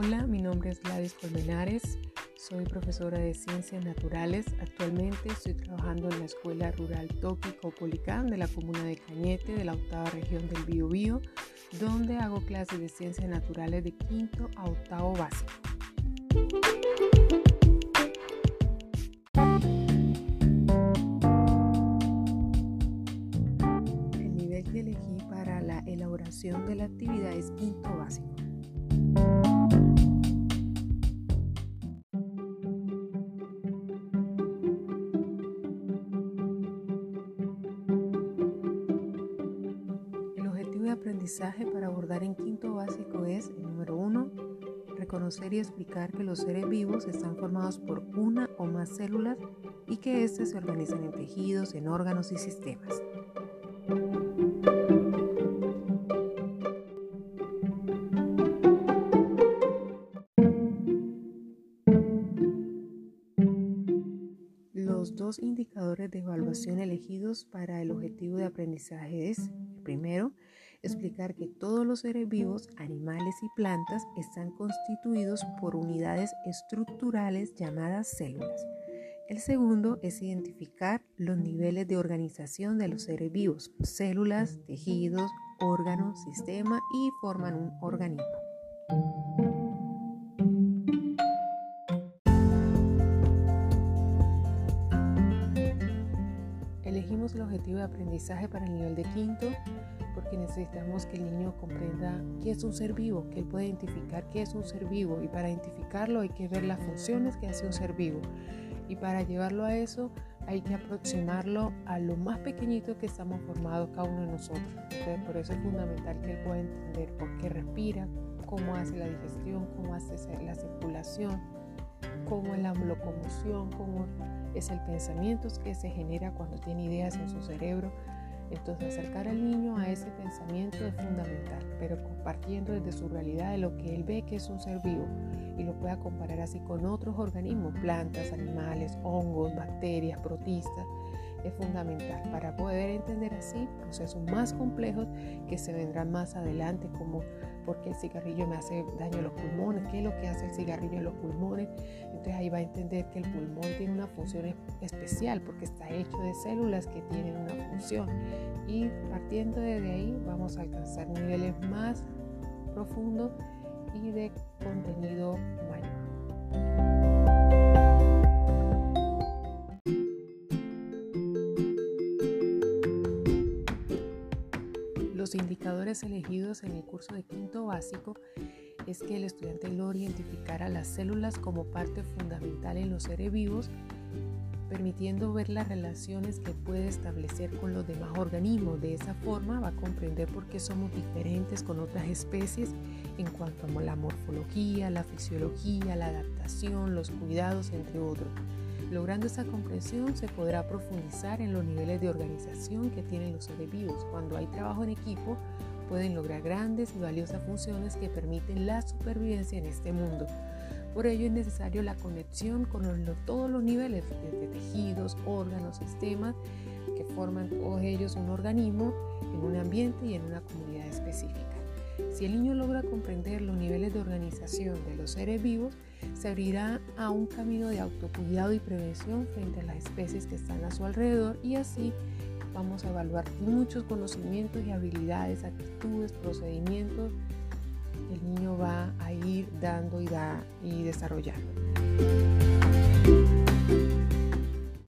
Hola, mi nombre es Gladys Colmenares, soy profesora de Ciencias Naturales. Actualmente estoy trabajando en la Escuela Rural Toki Copolicán de la comuna de Cañete, de la octava región del Biobío, donde hago clases de Ciencias Naturales de quinto a octavo básico. El nivel que elegí para la elaboración de la actividad es quinto básico. Aprendizaje para abordar en quinto básico es, número uno, reconocer y explicar que los seres vivos están formados por una o más células y que éstas se organizan en tejidos, en órganos y sistemas. Los dos indicadores de evaluación elegidos para el objetivo de aprendizaje es, primero, explicar que todos los seres vivos, animales y plantas están constituidos por unidades estructurales llamadas células. El segundo es identificar los niveles de organización de los seres vivos, células, tejidos, órganos, sistema y forman un organismo. Elegimos el objetivo de aprendizaje para el nivel de quinto porque necesitamos que el niño comprenda qué es un ser vivo, que él pueda identificar qué es un ser vivo. Y para identificarlo hay que ver las funciones que hace un ser vivo. Y para llevarlo a eso hay que aproximarlo a lo más pequeñito que estamos formados cada uno de nosotros. Entonces, por eso es fundamental que él pueda entender por qué respira, cómo hace la digestión, cómo hace la circulación, cómo es la locomoción, cómo es el pensamiento que se genera cuando tiene ideas en su cerebro entonces acercar al niño a ese pensamiento es fundamental, pero compartiendo desde su realidad de lo que él ve que es un ser vivo y lo pueda comparar así con otros organismos, plantas, animales, hongos, bacterias, protistas, es fundamental para poder entender así procesos más complejos que se vendrán más adelante como por qué el cigarrillo me hace daño a los pulmones, qué es lo que hace el cigarrillo en los pulmones. Entonces ahí va a entender que el pulmón tiene una función especial porque está hecho de células que tienen una función. Y partiendo de ahí vamos a alcanzar niveles más profundos y de contenido mayor. Los indicadores elegidos en el curso de quinto básico es que el estudiante logra identificar a las células como parte fundamental en los seres vivos, permitiendo ver las relaciones que puede establecer con los demás organismos. De esa forma va a comprender por qué somos diferentes con otras especies en cuanto a la morfología, la fisiología, la adaptación, los cuidados, entre otros. Logrando esa comprensión se podrá profundizar en los niveles de organización que tienen los seres vivos. Cuando hay trabajo en equipo, pueden lograr grandes y valiosas funciones que permiten la supervivencia en este mundo. Por ello es necesario la conexión con todos los niveles, desde tejidos, órganos, sistemas, que forman todos ellos un organismo en un ambiente y en una comunidad específica. Si el niño logra comprender los niveles de organización de los seres vivos, se abrirá a un camino de autocuidado y prevención frente a las especies que están a su alrededor y así vamos a evaluar muchos conocimientos y habilidades, actitudes, procedimientos que el niño va a ir dando y, y desarrollando.